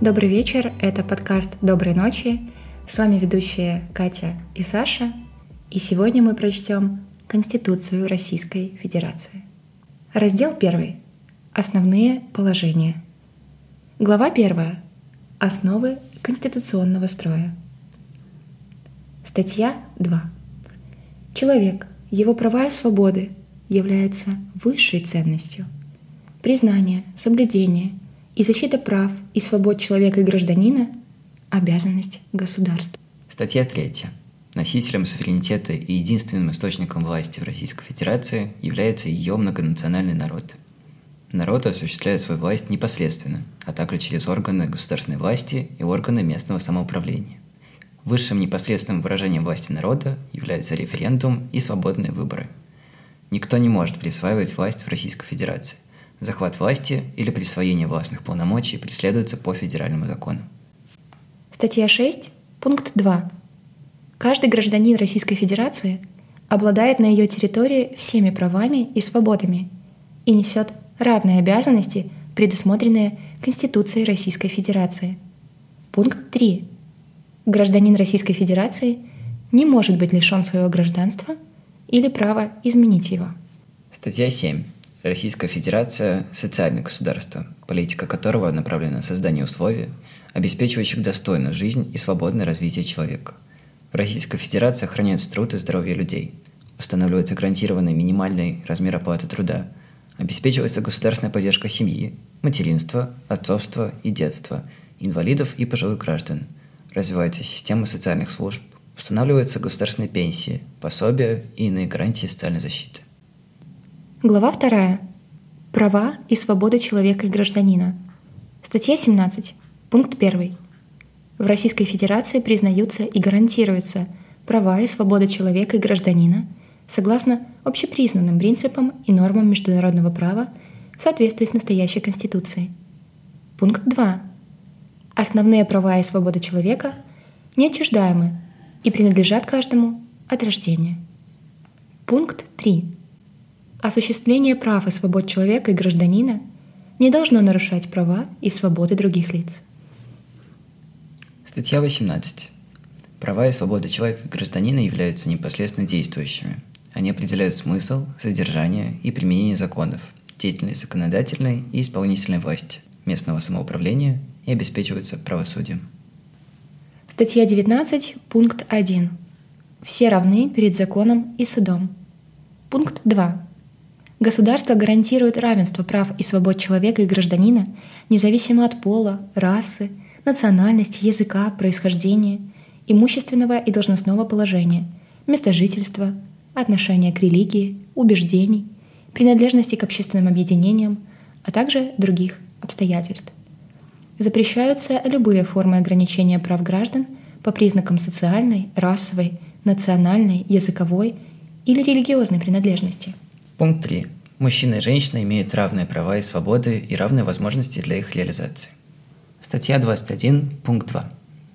Добрый вечер, это подкаст «Доброй ночи». С вами ведущие Катя и Саша. И сегодня мы прочтем Конституцию Российской Федерации. Раздел 1. Основные положения. Глава 1. Основы конституционного строя. Статья 2. Человек, его права и свободы являются высшей ценностью. Признание, соблюдение – и защита прав и свобод человека и гражданина – обязанность государства. Статья 3. Носителем суверенитета и единственным источником власти в Российской Федерации является ее многонациональный народ. Народ осуществляет свою власть непосредственно, а также через органы государственной власти и органы местного самоуправления. Высшим непосредственным выражением власти народа являются референдум и свободные выборы. Никто не может присваивать власть в Российской Федерации. Захват власти или присвоение властных полномочий преследуется по федеральному закону. Статья 6, пункт 2. Каждый гражданин Российской Федерации обладает на ее территории всеми правами и свободами и несет равные обязанности, предусмотренные Конституцией Российской Федерации. Пункт 3. Гражданин Российской Федерации не может быть лишен своего гражданства или права изменить его. Статья 7. Российская Федерация – социальное государство, политика которого направлена на создание условий, обеспечивающих достойную жизнь и свободное развитие человека. В Российской Федерации охраняются труд и здоровье людей, устанавливается гарантированный минимальный размер оплаты труда, обеспечивается государственная поддержка семьи, материнства, отцовства и детства, инвалидов и пожилых граждан, развивается система социальных служб, устанавливаются государственные пенсии, пособия и иные гарантии социальной защиты. Глава 2. Права и свободы человека и гражданина. Статья 17. Пункт 1. В Российской Федерации признаются и гарантируются права и свободы человека и гражданина согласно общепризнанным принципам и нормам международного права в соответствии с настоящей Конституцией. Пункт 2. Основные права и свободы человека неотчуждаемы и принадлежат каждому от рождения. Пункт 3 осуществление прав и свобод человека и гражданина не должно нарушать права и свободы других лиц. Статья 18. Права и свободы человека и гражданина являются непосредственно действующими. Они определяют смысл, содержание и применение законов, деятельность законодательной и исполнительной власти, местного самоуправления и обеспечиваются правосудием. Статья 19, пункт 1. Все равны перед законом и судом. Пункт 2. Государство гарантирует равенство прав и свобод человека и гражданина, независимо от пола, расы, национальности, языка, происхождения, имущественного и должностного положения, места жительства, отношения к религии, убеждений, принадлежности к общественным объединениям, а также других обстоятельств. Запрещаются любые формы ограничения прав граждан по признакам социальной, расовой, национальной, языковой или религиозной принадлежности – Пункт 3. Мужчина и женщина имеют равные права и свободы и равные возможности для их реализации. Статья 21, пункт 2.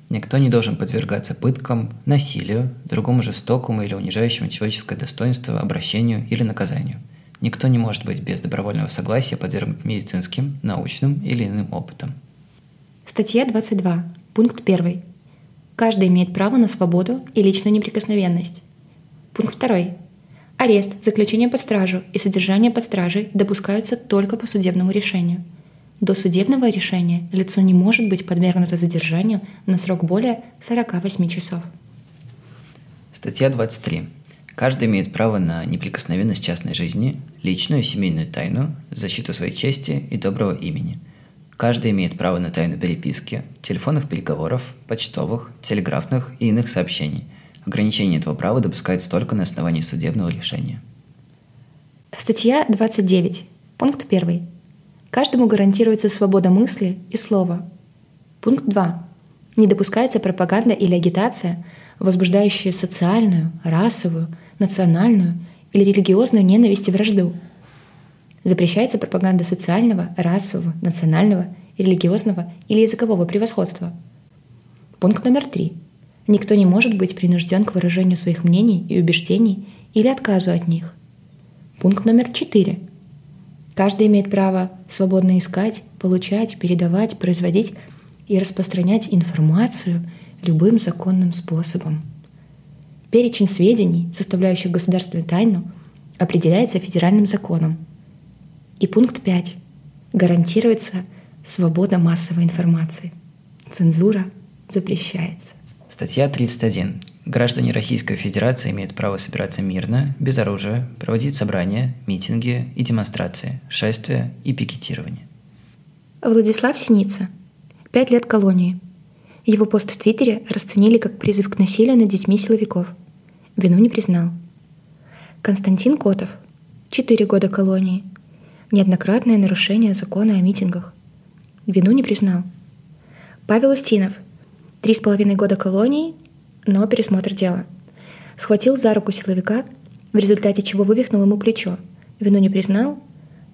Никто не должен подвергаться пыткам, насилию, другому жестокому или унижающему человеческое достоинство, обращению или наказанию. Никто не может быть без добровольного согласия подвергнут медицинским, научным или иным опытом. Статья 22, пункт 1. Каждый имеет право на свободу и личную неприкосновенность. Пункт 2. Арест, заключение под стражу и содержание под стражей допускаются только по судебному решению. До судебного решения лицо не может быть подвергнуто задержанию на срок более 48 часов. Статья 23. Каждый имеет право на неприкосновенность частной жизни, личную и семейную тайну, защиту своей чести и доброго имени. Каждый имеет право на тайну переписки, телефонных переговоров, почтовых, телеграфных и иных сообщений, Ограничение этого права допускается только на основании судебного решения. Статья 29. Пункт 1. Каждому гарантируется свобода мысли и слова. Пункт 2. Не допускается пропаганда или агитация, возбуждающая социальную, расовую, национальную или религиозную ненависть и вражду. Запрещается пропаганда социального, расового, национального, религиозного или языкового превосходства. Пункт номер три. Никто не может быть принужден к выражению своих мнений и убеждений или отказу от них. Пункт номер четыре. Каждый имеет право свободно искать, получать, передавать, производить и распространять информацию любым законным способом. Перечень сведений, составляющих государственную тайну, определяется федеральным законом. И пункт 5. Гарантируется свобода массовой информации. Цензура запрещается. Статья 31. Граждане Российской Федерации имеют право собираться мирно, без оружия, проводить собрания, митинги и демонстрации, шествия и пикетирование. Владислав Синица. Пять лет колонии. Его пост в Твиттере расценили как призыв к насилию над детьми силовиков. Вину не признал. Константин Котов. Четыре года колонии. Неоднократное нарушение закона о митингах. Вину не признал. Павел Устинов. Три с половиной года колонии, но пересмотр дела. Схватил за руку силовика, в результате чего вывихнул ему плечо. Вину не признал,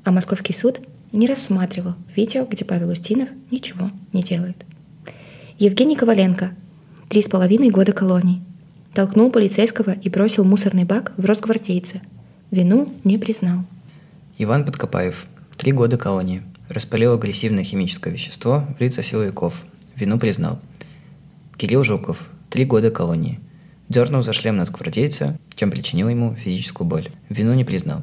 а московский суд не рассматривал видео, где Павел Устинов ничего не делает. Евгений Коваленко. Три с половиной года колонии. Толкнул полицейского и бросил мусорный бак в Росгвардейце. Вину не признал. Иван Подкопаев. Три года колонии. Распалил агрессивное химическое вещество в лица силовиков. Вину признал. Кирилл Жуков. Три года колонии. Дернул за шлем нацгвардейца, чем причинил ему физическую боль. Вину не признал.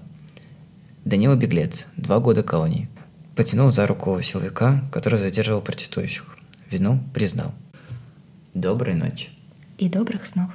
Данила Беглец. Два года колонии. Потянул за руку силовика, который задерживал протестующих. Вину признал. Доброй ночи. И добрых снов.